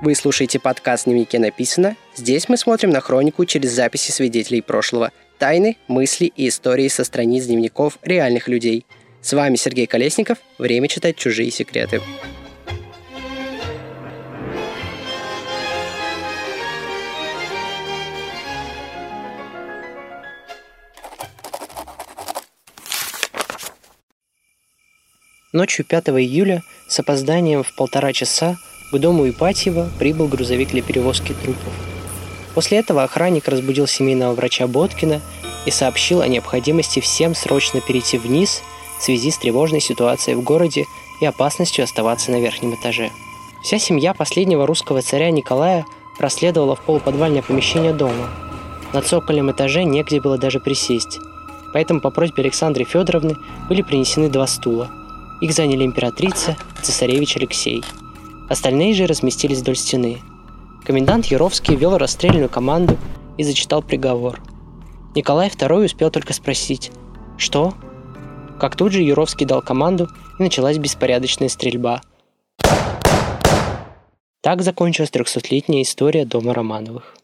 Вы слушаете подкаст «Дневнике написано». Здесь мы смотрим на хронику через записи свидетелей прошлого, тайны, мысли и истории со страниц дневников реальных людей. С вами Сергей Колесников. Время читать чужие секреты. Ночью 5 июля с опозданием в полтора часа к дому Ипатьева прибыл грузовик для перевозки трупов. После этого охранник разбудил семейного врача Боткина и сообщил о необходимости всем срочно перейти вниз в связи с тревожной ситуацией в городе и опасностью оставаться на верхнем этаже. Вся семья последнего русского царя Николая проследовала в полуподвальное помещение дома. На цокольном этаже негде было даже присесть, поэтому по просьбе Александры Федоровны были принесены два стула – их заняли императрица цесаревич Алексей. Остальные же разместились вдоль стены. Комендант Яровский вел расстрельную команду и зачитал приговор. Николай II успел только спросить «Что?». Как тут же Юровский дал команду, и началась беспорядочная стрельба. Так закончилась трехсотлетняя история дома Романовых.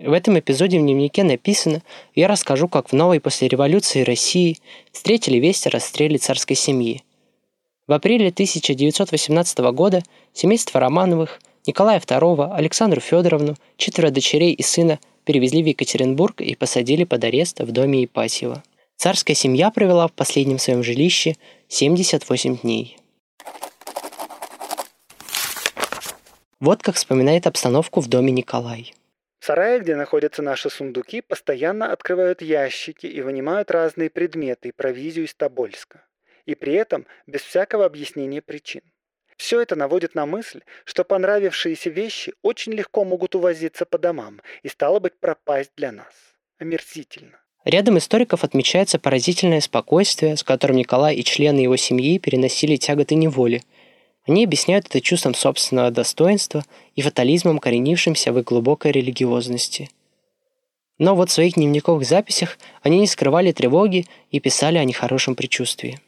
В этом эпизоде в дневнике написано, я расскажу, как в новой после революции России встретили весть о расстреле царской семьи. В апреле 1918 года семейство Романовых, Николая II, Александру Федоровну, четверо дочерей и сына перевезли в Екатеринбург и посадили под арест в доме Ипатьева. Царская семья провела в последнем своем жилище 78 дней. Вот как вспоминает обстановку в доме Николай. В сарае, где находятся наши сундуки, постоянно открывают ящики и вынимают разные предметы и провизию из Тобольска. И при этом без всякого объяснения причин. Все это наводит на мысль, что понравившиеся вещи очень легко могут увозиться по домам и, стало быть, пропасть для нас. Омерзительно. Рядом историков отмечается поразительное спокойствие, с которым Николай и члены его семьи переносили тяготы неволи – они объясняют это чувством собственного достоинства и фатализмом, коренившимся в их глубокой религиозности. Но вот в своих дневниковых записях они не скрывали тревоги и писали о нехорошем предчувствии.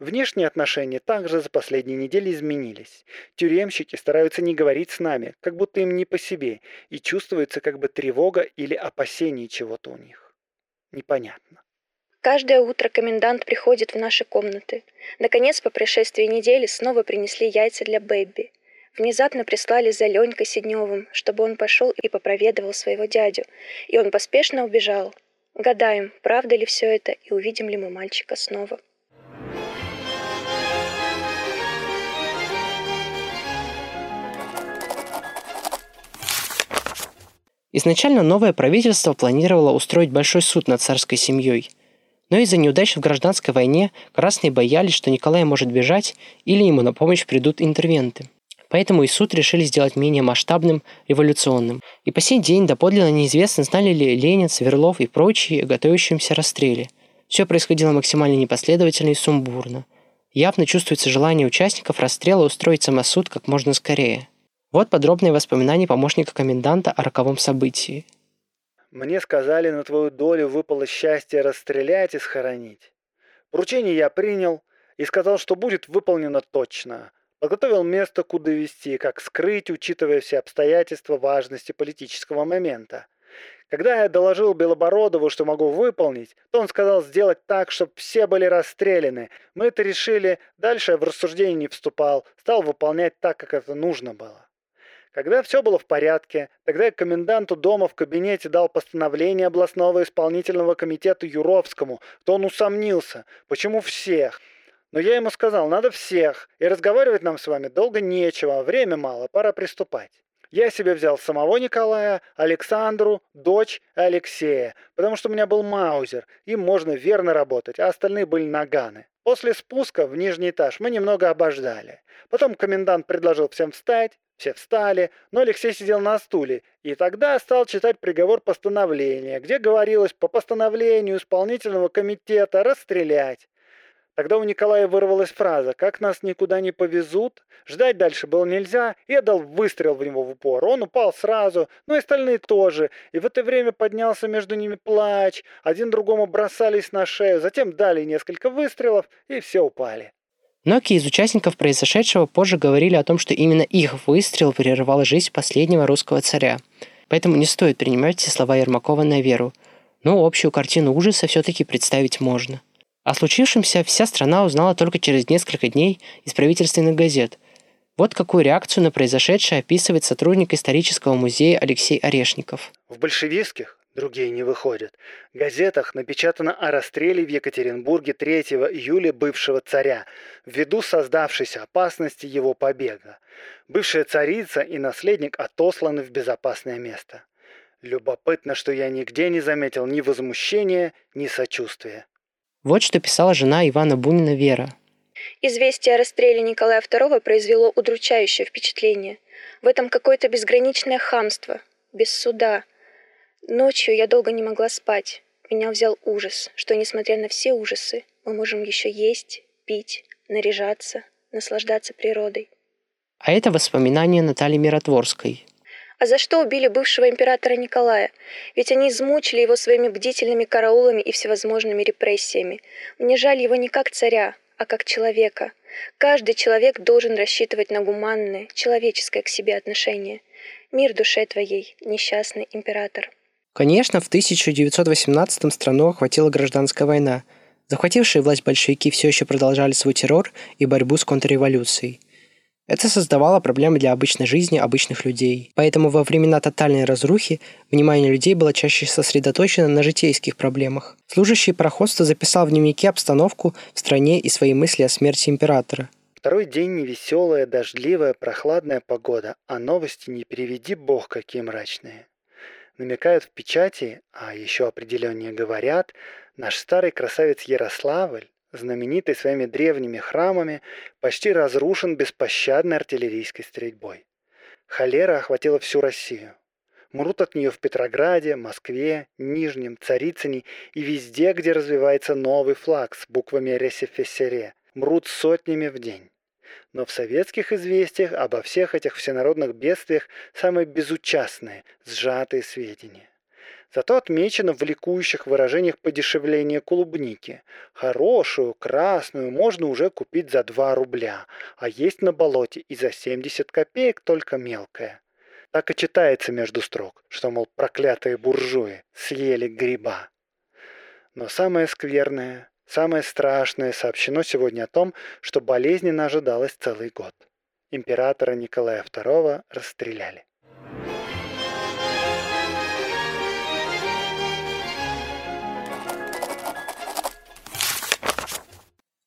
Внешние отношения также за последние недели изменились. Тюремщики стараются не говорить с нами, как будто им не по себе, и чувствуется как бы тревога или опасение чего-то у них. Непонятно. Каждое утро комендант приходит в наши комнаты. Наконец, по прошествии недели снова принесли яйца для Бэбби. Внезапно прислали за Ленькой Сидневым, чтобы он пошел и попроведывал своего дядю. И он поспешно убежал. Гадаем, правда ли все это, и увидим ли мы мальчика снова. Изначально новое правительство планировало устроить большой суд над царской семьей – но из-за неудач в гражданской войне красные боялись, что Николай может бежать или ему на помощь придут интервенты. Поэтому и суд решили сделать менее масштабным, революционным. И по сей день доподлинно неизвестно, знали ли Ленин, Сверлов и прочие о готовящемся расстреле. Все происходило максимально непоследовательно и сумбурно. Явно чувствуется желание участников расстрела устроить самосуд как можно скорее. Вот подробные воспоминания помощника коменданта о роковом событии. Мне сказали, на твою долю выпало счастье расстрелять и схоронить. Поручение я принял и сказал, что будет выполнено точно. Подготовил место, куда вести, как скрыть, учитывая все обстоятельства важности политического момента. Когда я доложил Белобородову, что могу выполнить, то он сказал сделать так, чтобы все были расстреляны. Мы это решили, дальше я в рассуждение не вступал, стал выполнять так, как это нужно было. Когда все было в порядке, тогда я коменданту дома в кабинете дал постановление областного исполнительного комитета Юровскому, то он усомнился, почему всех. Но я ему сказал, надо всех, и разговаривать нам с вами долго нечего, время мало, пора приступать. Я себе взял самого Николая, Александру, дочь Алексея, потому что у меня был маузер, им можно верно работать, а остальные были наганы. После спуска в нижний этаж мы немного обождали. Потом комендант предложил всем встать, все встали, но Алексей сидел на стуле, и тогда стал читать приговор постановления, где говорилось по постановлению исполнительного комитета расстрелять. Тогда у Николая вырвалась фраза «Как нас никуда не повезут?» Ждать дальше было нельзя, я дал выстрел в него в упор. Он упал сразу, но и остальные тоже. И в это время поднялся между ними плач. Один другому бросались на шею, затем дали несколько выстрелов, и все упали. Многие из участников произошедшего позже говорили о том, что именно их выстрел прервал жизнь последнего русского царя. Поэтому не стоит принимать все слова Ермакова на веру. Но общую картину ужаса все-таки представить можно. О случившемся вся страна узнала только через несколько дней из правительственных газет. Вот какую реакцию на произошедшее описывает сотрудник исторического музея Алексей Орешников. В большевистских другие не выходят. В газетах напечатано о расстреле в Екатеринбурге 3 июля бывшего царя ввиду создавшейся опасности его побега. Бывшая царица и наследник отосланы в безопасное место. Любопытно, что я нигде не заметил ни возмущения, ни сочувствия. Вот что писала жена Ивана Бунина Вера. Известие о расстреле Николая II произвело удручающее впечатление. В этом какое-то безграничное хамство, без суда – Ночью я долго не могла спать. Меня взял ужас, что, несмотря на все ужасы, мы можем еще есть, пить, наряжаться, наслаждаться природой. А это воспоминания Натальи Миротворской. А за что убили бывшего императора Николая? Ведь они измучили его своими бдительными караулами и всевозможными репрессиями. Мне жаль его не как царя, а как человека. Каждый человек должен рассчитывать на гуманное, человеческое к себе отношение. Мир душе твоей, несчастный император. Конечно, в 1918 страну охватила гражданская война. Захватившие власть большевики все еще продолжали свой террор и борьбу с контрреволюцией. Это создавало проблемы для обычной жизни обычных людей. Поэтому во времена тотальной разрухи внимание людей было чаще сосредоточено на житейских проблемах. Служащий пароходства записал в дневнике обстановку в стране и свои мысли о смерти императора. Второй день невеселая, дождливая, прохладная погода, а новости не переведи бог какие мрачные намекают в печати, а еще определеннее говорят, наш старый красавец Ярославль, знаменитый своими древними храмами, почти разрушен беспощадной артиллерийской стрельбой. Холера охватила всю Россию. Мрут от нее в Петрограде, Москве, Нижнем, Царицыне и везде, где развивается новый флаг с буквами РСФСР. Мрут сотнями в день. Но в советских известиях обо всех этих всенародных бедствиях самые безучастные, сжатые сведения. Зато отмечено в ликующих выражениях подешевление клубники. Хорошую, красную можно уже купить за 2 рубля, а есть на болоте и за 70 копеек только мелкая. Так и читается между строк, что, мол, проклятые буржуи съели гриба. Но самое скверное Самое страшное сообщено сегодня о том, что болезненно ожидалось целый год. Императора Николая II расстреляли.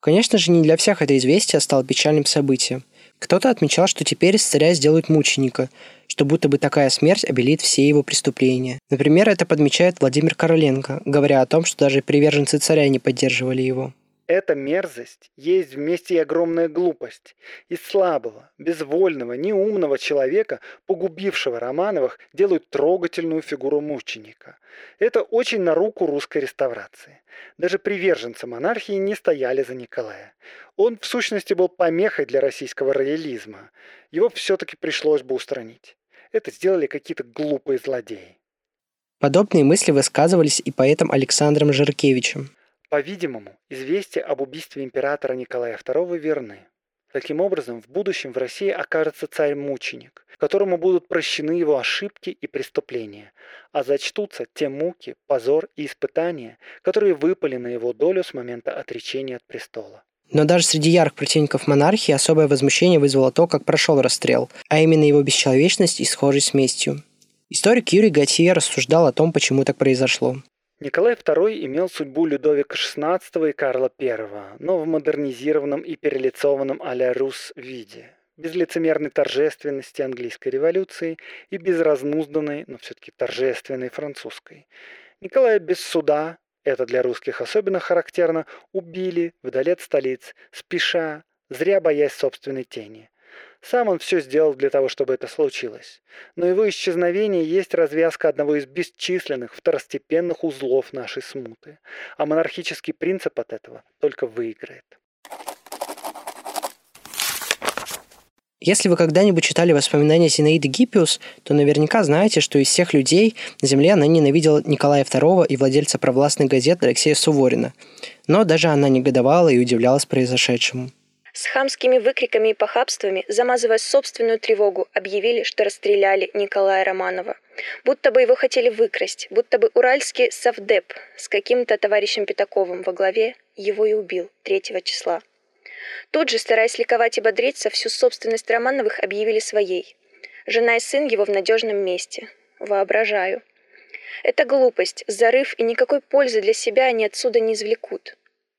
Конечно же, не для всех это известие стало печальным событием. Кто-то отмечал, что теперь из царя сделают мученика, что будто бы такая смерть обелит все его преступления. Например, это подмечает Владимир Короленко, говоря о том, что даже приверженцы царя не поддерживали его. Эта мерзость есть вместе и огромная глупость. Из слабого, безвольного, неумного человека, погубившего Романовых, делают трогательную фигуру мученика. Это очень на руку русской реставрации. Даже приверженцы монархии не стояли за Николая. Он, в сущности, был помехой для российского роялизма. Его все-таки пришлось бы устранить. Это сделали какие-то глупые злодеи. Подобные мысли высказывались и поэтом Александром Жиркевичем. По-видимому, известия об убийстве императора Николая II верны. Таким образом, в будущем в России окажется царь-мученик, которому будут прощены его ошибки и преступления, а зачтутся те муки, позор и испытания, которые выпали на его долю с момента отречения от престола. Но даже среди ярых противников монархии особое возмущение вызвало то, как прошел расстрел, а именно его бесчеловечность и схожесть с местью. Историк Юрий Готье рассуждал о том, почему так произошло. Николай II имел судьбу Людовика XVI и Карла I, но в модернизированном и перелицованном а-ля Рус виде, без лицемерной торжественности английской революции и без разнузданной, но все-таки торжественной французской. Николая без суда, это для русских особенно характерно, убили вдали от столиц, спеша, зря боясь собственной тени. Сам он все сделал для того, чтобы это случилось. Но его исчезновение есть развязка одного из бесчисленных второстепенных узлов нашей смуты. А монархический принцип от этого только выиграет. Если вы когда-нибудь читали воспоминания Зинаиды Гиппиус, то наверняка знаете, что из всех людей на Земле она ненавидела Николая II и владельца провластной газеты Алексея Суворина. Но даже она негодовала и удивлялась произошедшему. С хамскими выкриками и похабствами, замазывая собственную тревогу, объявили, что расстреляли Николая Романова. Будто бы его хотели выкрасть, будто бы уральский совдеп с каким-то товарищем Пятаковым во главе его и убил 3 числа. Тут же, стараясь ликовать и бодриться, всю собственность Романовых объявили своей. Жена и сын его в надежном месте. Воображаю. Это глупость, зарыв, и никакой пользы для себя они отсюда не извлекут.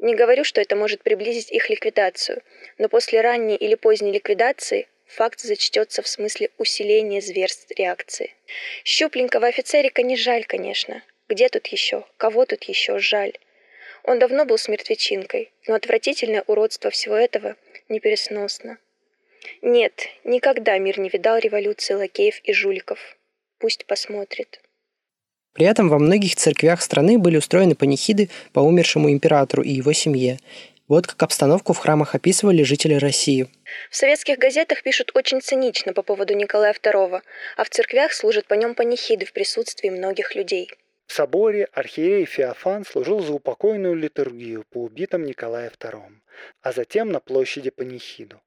Не говорю, что это может приблизить их ликвидацию, но после ранней или поздней ликвидации факт зачтется в смысле усиления зверств реакции. Щупленького офицерика не жаль, конечно. Где тут еще? Кого тут еще жаль? Он давно был с но отвратительное уродство всего этого непересносно. Нет, никогда мир не видал революции лакеев и жуликов. Пусть посмотрит. При этом во многих церквях страны были устроены панихиды по умершему императору и его семье. Вот как обстановку в храмах описывали жители России. В советских газетах пишут очень цинично по поводу Николая II, а в церквях служат по нем панихиды в присутствии многих людей. В соборе архиерей Феофан служил за упокойную литургию по убитым Николая II, а затем на площади панихиду.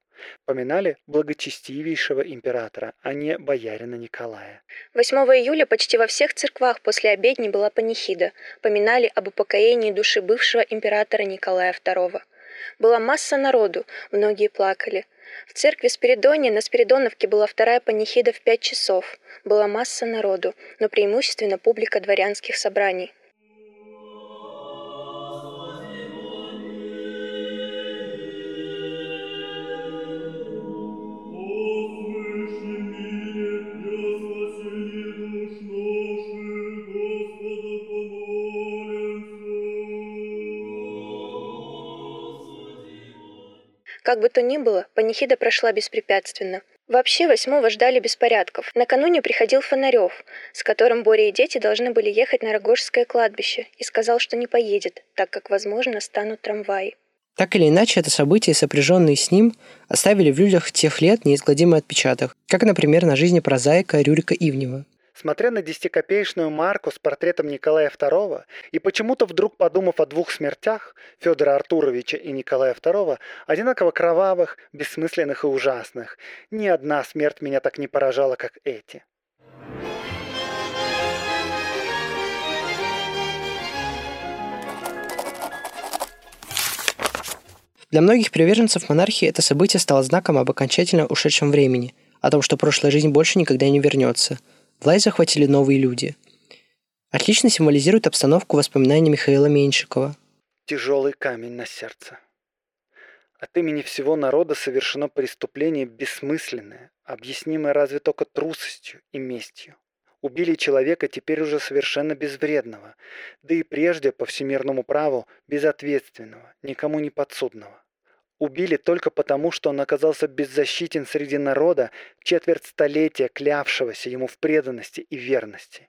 Поминали благочестивейшего императора, а не боярина Николая. 8 июля почти во всех церквах после обедни была панихида. Поминали об упокоении души бывшего императора Николая II. Была масса народу, многие плакали. В церкви Спиридония на Спиридоновке была вторая панихида в пять часов. Была масса народу, но преимущественно публика дворянских собраний. Как бы то ни было, панихида прошла беспрепятственно. Вообще, восьмого ждали беспорядков. Накануне приходил Фонарев, с которым Боря и дети должны были ехать на Рогожское кладбище, и сказал, что не поедет, так как, возможно, станут трамваи. Так или иначе, это события, сопряженные с ним, оставили в людях тех лет неизгладимый отпечаток, как, например, на жизни прозаика Рюрика Ивнева. Смотря на десятикопеечную марку с портретом Николая II и почему-то вдруг подумав о двух смертях, Федора Артуровича и Николая II, одинаково кровавых, бессмысленных и ужасных, ни одна смерть меня так не поражала, как эти. Для многих приверженцев монархии это событие стало знаком об окончательно ушедшем времени, о том, что прошлая жизнь больше никогда не вернется – Власть захватили новые люди. Отлично символизирует обстановку воспоминаний Михаила Меньшикова. Тяжелый камень на сердце. От имени всего народа совершено преступление бессмысленное, объяснимое разве только трусостью и местью. Убили человека теперь уже совершенно безвредного, да и прежде по всемирному праву безответственного, никому не подсудного. Убили только потому, что он оказался беззащитен среди народа, четверть столетия клявшегося ему в преданности и верности.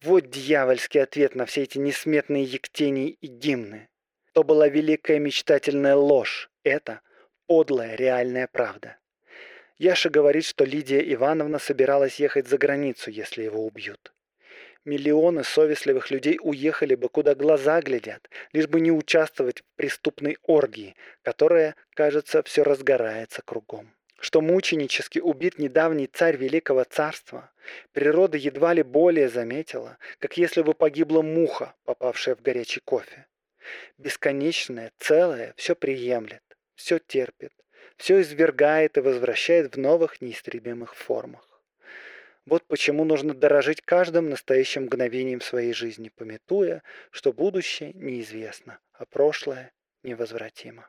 Вот дьявольский ответ на все эти несметные ектении и гимны. То была великая мечтательная ложь, это подлая реальная правда. Яша говорит, что Лидия Ивановна собиралась ехать за границу, если его убьют. Миллионы совестливых людей уехали бы, куда глаза глядят, лишь бы не участвовать в преступной оргии, которая, кажется, все разгорается кругом. Что мученически убит недавний царь Великого Царства, природа едва ли более заметила, как если бы погибла муха, попавшая в горячий кофе. Бесконечное, целое все приемлет, все терпит, все извергает и возвращает в новых неистребимых формах. Вот почему нужно дорожить каждым настоящим мгновением своей жизни, пометуя, что будущее неизвестно, а прошлое невозвратимо.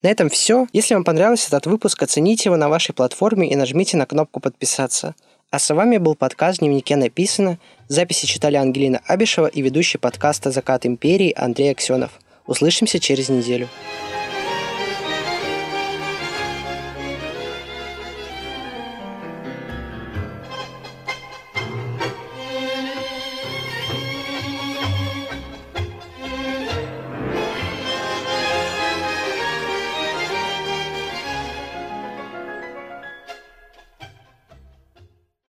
На этом все. Если вам понравился этот выпуск, оцените его на вашей платформе и нажмите на кнопку «Подписаться». А с вами был подкаст «Дневнике написано». Записи читали Ангелина Абишева и ведущий подкаста «Закат империи» Андрей Аксенов. Услышимся через неделю.